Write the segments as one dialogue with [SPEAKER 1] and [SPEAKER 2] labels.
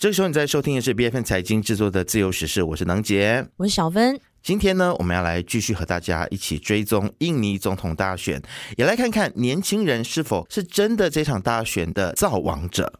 [SPEAKER 1] 这个时候你在收听的是 B F N 财经制作的自由时事，我是能杰，
[SPEAKER 2] 我是小芬。
[SPEAKER 1] 今天呢，我们要来继续和大家一起追踪印尼总统大选，也来看看年轻人是否是真的这场大选的造王者。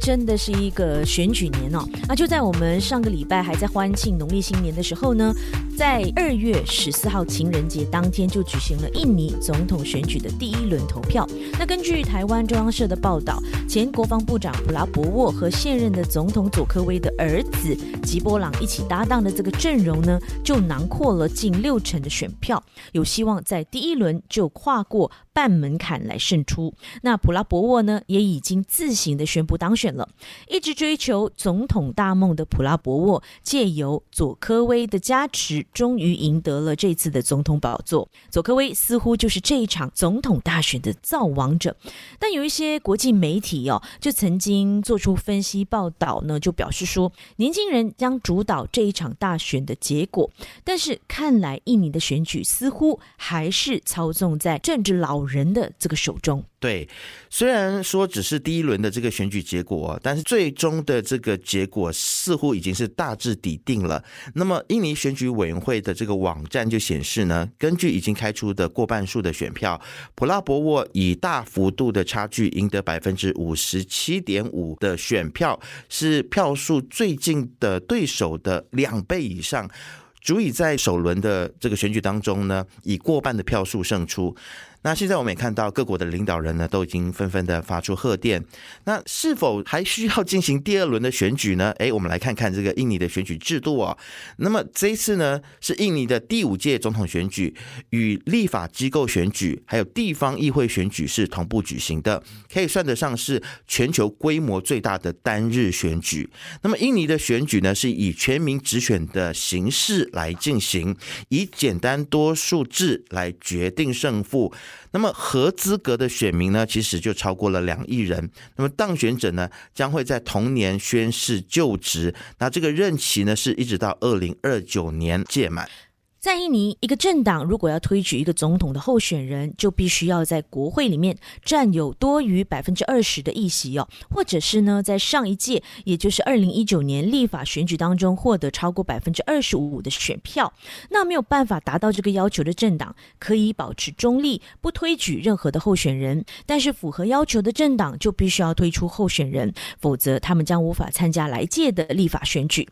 [SPEAKER 2] 真的是一个选举年哦！那，就在我们上个礼拜还在欢庆农历新年的时候呢，在二月十四号情人节当天就举行了印尼总统选举的第一轮投票。那根据台湾中央社的报道，前国防部长普拉博沃和现任的总统佐科威的儿子吉波朗一起搭档的这个阵容呢，就囊括了近六成的选票，有希望在第一轮就跨过半门槛来胜出。那普拉博沃呢，也已经自行的宣布当选。了，一直追求总统大梦的普拉博沃，借由佐科威的加持，终于赢得了这次的总统宝座。佐科威似乎就是这一场总统大选的造王者。但有一些国际媒体哦，就曾经做出分析报道呢，就表示说，年轻人将主导这一场大选的结果。但是看来，印尼的选举似乎还是操纵在政治老人的这个手中。
[SPEAKER 1] 对，虽然说只是第一轮的这个选举结果，但是最终的这个结果似乎已经是大致底定了。那么，印尼选举委员会的这个网站就显示呢，根据已经开出的过半数的选票，普拉博沃以大幅度的差距赢得百分之五十七点五的选票，是票数最近的对手的两倍以上，足以在首轮的这个选举当中呢，以过半的票数胜出。那现在我们也看到各国的领导人呢，都已经纷纷的发出贺电。那是否还需要进行第二轮的选举呢？哎，我们来看看这个印尼的选举制度啊。那么这一次呢，是印尼的第五届总统选举，与立法机构选举还有地方议会选举是同步举行的，可以算得上是全球规模最大的单日选举。那么印尼的选举呢，是以全民直选的形式来进行，以简单多数制来决定胜负。那么合资格的选民呢，其实就超过了两亿人。那么当选者呢，将会在同年宣誓就职。那这个任期呢，是一直到二零二九年届满。
[SPEAKER 2] 在印尼，一个政党如果要推举一个总统的候选人，就必须要在国会里面占有多于百分之二十的议席哦，或者是呢，在上一届，也就是二零一九年立法选举当中获得超过百分之二十五的选票。那没有办法达到这个要求的政党，可以保持中立，不推举任何的候选人。但是符合要求的政党就必须要推出候选人，否则他们将无法参加来届的立法选举。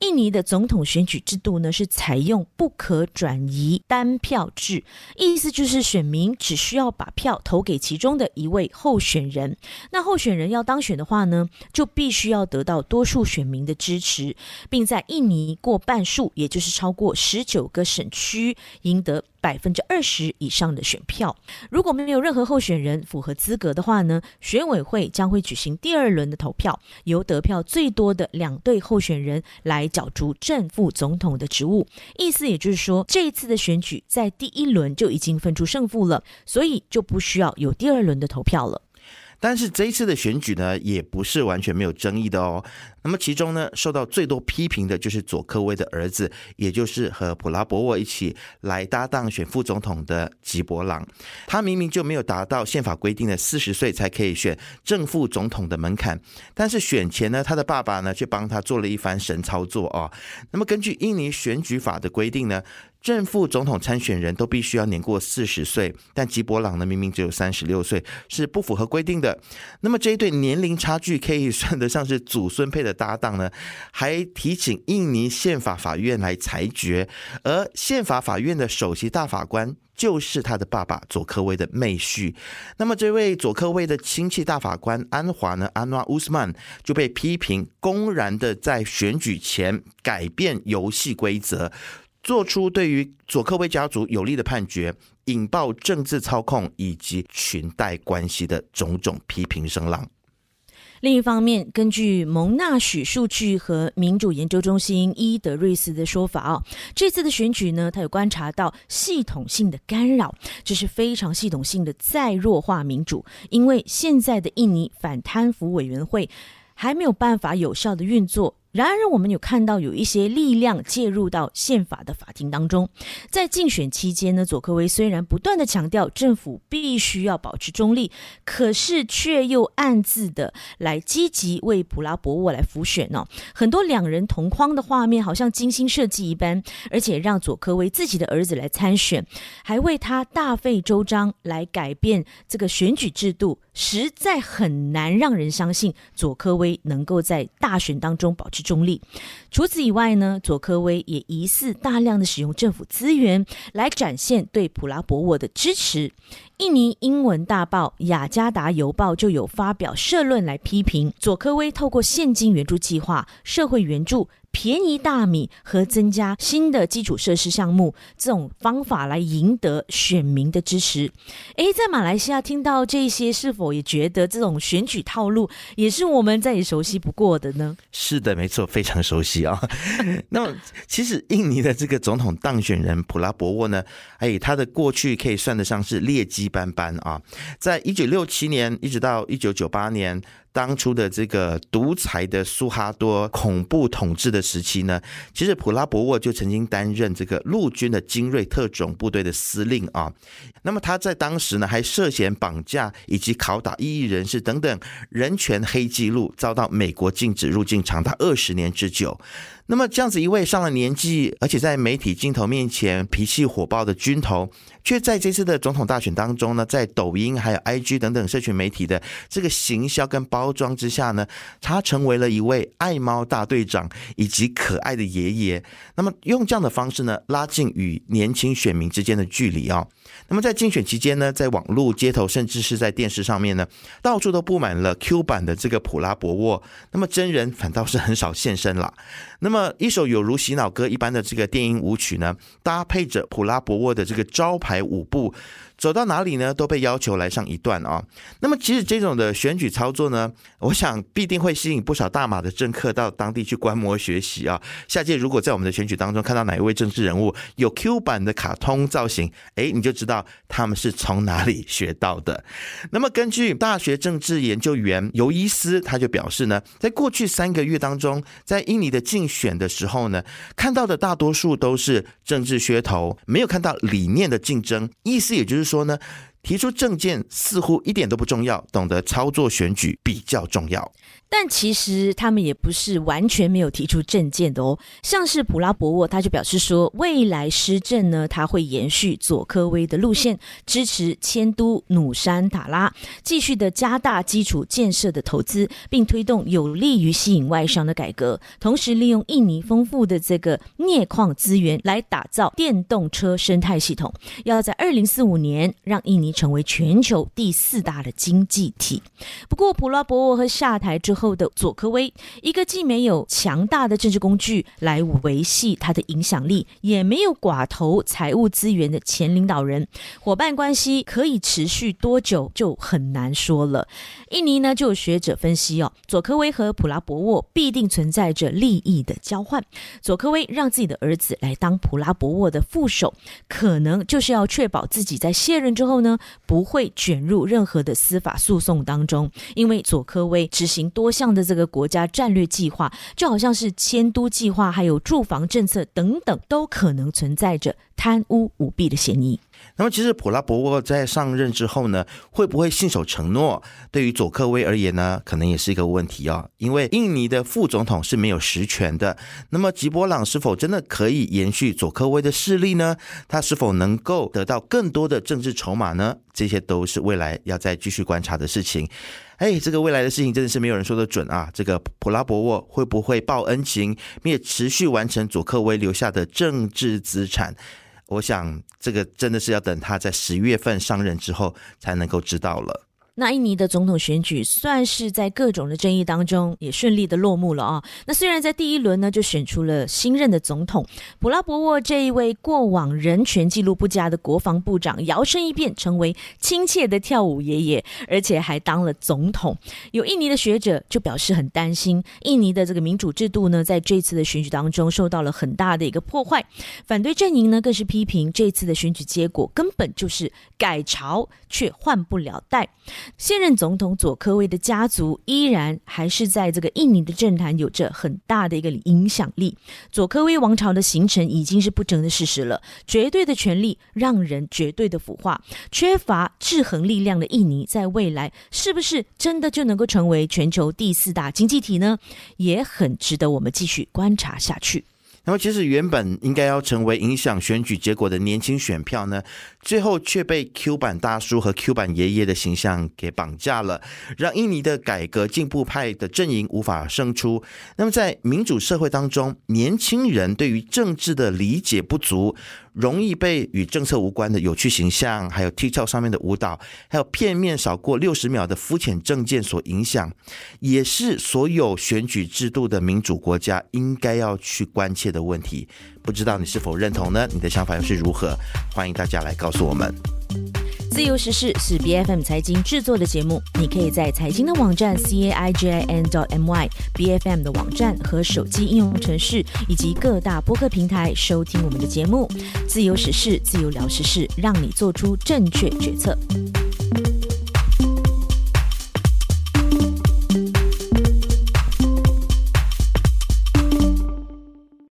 [SPEAKER 2] 印尼的总统选举制度呢，是采用不可可转移单票制，意思就是选民只需要把票投给其中的一位候选人。那候选人要当选的话呢，就必须要得到多数选民的支持，并在印尼过半数，也就是超过十九个省区赢得。百分之二十以上的选票，如果没有任何候选人符合资格的话呢，选委会将会举行第二轮的投票，由得票最多的两对候选人来角逐正副总统的职务。意思也就是说，这一次的选举在第一轮就已经分出胜负了，所以就不需要有第二轮的投票了。
[SPEAKER 1] 但是这一次的选举呢，也不是完全没有争议的哦。那么其中呢，受到最多批评的就是佐科威的儿子，也就是和普拉博沃一起来搭档选副总统的吉伯朗。他明明就没有达到宪法规定的四十岁才可以选正副总统的门槛，但是选前呢，他的爸爸呢却帮他做了一番神操作哦。那么根据印尼选举法的规定呢。正副总统参选人都必须要年过四十岁，但吉伯朗呢明明只有三十六岁，是不符合规定的。那么这一对年龄差距可以算得上是祖孙配的搭档呢？还提请印尼宪法法院来裁决，而宪法法院的首席大法官就是他的爸爸佐科威的妹婿。那么这位佐科威的亲戚大法官安华呢，安瓦乌斯曼就被批评公然的在选举前改变游戏规则。做出对于佐科威家族有利的判决，引爆政治操控以及裙带关系的种种批评声浪。
[SPEAKER 2] 另一方面，根据蒙纳许数据和民主研究中心伊德瑞斯的说法哦，这次的选举呢，他有观察到系统性的干扰，这是非常系统性的再弱化民主，因为现在的印尼反贪腐委员会还没有办法有效的运作。然而，我们有看到有一些力量介入到宪法的法庭当中。在竞选期间呢，佐科威虽然不断的强调政府必须要保持中立，可是却又暗自的来积极为普拉博沃来辅选呢。很多两人同框的画面，好像精心设计一般，而且让佐科威自己的儿子来参选，还为他大费周章来改变这个选举制度。实在很难让人相信佐科威能够在大选当中保持中立。除此以外呢，佐科威也疑似大量的使用政府资源来展现对普拉博沃的支持。印尼英文大报《雅加达邮报》就有发表社论来批评佐科威透过现金援助计划、社会援助。便宜大米和增加新的基础设施项目这种方法来赢得选民的支持。诶，在马来西亚听到这些，是否也觉得这种选举套路也是我们再也熟悉不过的呢？
[SPEAKER 1] 是的，没错，非常熟悉啊。那么，其实印尼的这个总统当选人普拉博沃呢，哎，他的过去可以算得上是劣迹斑斑啊。在一九六七年一直到一九九八年。当初的这个独裁的苏哈多恐怖统治的时期呢，其实普拉博沃就曾经担任这个陆军的精锐特种部队的司令啊。那么他在当时呢，还涉嫌绑架以及拷打异议人士等等人权黑记录，遭到美国禁止入境长达二十年之久。那么这样子一位上了年纪，而且在媒体镜头面前脾气火爆的军头，却在这次的总统大选当中呢，在抖音还有 IG 等等社群媒体的这个行销跟包装之下呢，他成为了一位爱猫大队长以及可爱的爷爷。那么用这样的方式呢，拉近与年轻选民之间的距离啊。那么在竞选期间呢，在网络、街头，甚至是在电视上面呢，到处都布满了 Q 版的这个普拉博沃。那么真人反倒是很少现身了。那么一首有如洗脑歌一般的这个电音舞曲呢，搭配着普拉博沃的这个招牌舞步。走到哪里呢，都被要求来上一段啊。那么，其实这种的选举操作呢，我想必定会吸引不少大马的政客到当地去观摩学习啊。下届如果在我们的选举当中看到哪一位政治人物有 Q 版的卡通造型，哎，你就知道他们是从哪里学到的。那么，根据大学政治研究员尤伊斯，他就表示呢，在过去三个月当中，在印尼的竞选的时候呢，看到的大多数都是政治噱头，没有看到理念的竞争。意思也就是。说呢，提出政见似乎一点都不重要，懂得操作选举比较重要。
[SPEAKER 2] 但其实他们也不是完全没有提出政见的哦，像是普拉博沃他就表示说，未来施政呢，他会延续佐科威的路线，支持迁都努山塔拉，继续的加大基础建设的投资，并推动有利于吸引外商的改革，同时利用印尼丰富的这个镍矿资源来打造电动车生态系统，要在二零四五年让印尼成为全球第四大的经济体。不过普拉博沃和下台之后。的佐科威，一个既没有强大的政治工具来维系他的影响力，也没有寡头财务资源的前领导人，伙伴关系可以持续多久就很难说了。印尼呢，就有学者分析哦，佐科威和普拉博沃必定存在着利益的交换。佐科威让自己的儿子来当普拉博沃的副手，可能就是要确保自己在卸任之后呢，不会卷入任何的司法诉讼当中，因为佐科威执行多。项的这个国家战略计划，就好像是迁都计划，还有住房政策等等，都可能存在着贪污舞弊的嫌疑。
[SPEAKER 1] 那么，其实普拉博沃在上任之后呢，会不会信守承诺？对于佐科威而言呢，可能也是一个问题啊。因为印尼的副总统是没有实权的。那么，吉波朗是否真的可以延续佐科威的势力呢？他是否能够得到更多的政治筹码呢？这些都是未来要再继续观察的事情。哎，这个未来的事情真的是没有人说得准啊！这个普拉博沃会不会报恩情，并且持续完成佐科威留下的政治资产？我想，这个真的是要等他在十月份上任之后才能够知道了。
[SPEAKER 2] 那印尼的总统选举算是在各种的争议当中也顺利的落幕了啊。那虽然在第一轮呢就选出了新任的总统普拉博沃这一位过往人权记录不佳的国防部长，摇身一变成为亲切的跳舞爷爷，而且还当了总统。有印尼的学者就表示很担心，印尼的这个民主制度呢在这次的选举当中受到了很大的一个破坏。反对阵营呢更是批评这次的选举结果根本就是改朝却换不了代。现任总统佐科威的家族依然还是在这个印尼的政坛有着很大的一个影响力。佐科威王朝的形成已经是不争的事实了，绝对的权力让人绝对的腐化，缺乏制衡力量的印尼，在未来是不是真的就能够成为全球第四大经济体呢？也很值得我们继续观察下去。
[SPEAKER 1] 那么，其实原本应该要成为影响选举结果的年轻选票呢，最后却被 Q 版大叔和 Q 版爷爷的形象给绑架了，让印尼的改革进步派的阵营无法胜出。那么，在民主社会当中，年轻人对于政治的理解不足。容易被与政策无关的有趣形象，还有 TikTok 上面的舞蹈，还有片面少过六十秒的肤浅政见所影响，也是所有选举制度的民主国家应该要去关切的问题。不知道你是否认同呢？你的想法又是如何？欢迎大家来告诉我们。
[SPEAKER 2] 自由时事是 B F M 财经制作的节目，你可以在财经的网站 c a i j i n dot m y B F M 的网站和手机应用程式以及各大播客平台收听我们的节目。自由时事，自由聊时事，让你做出正确决策。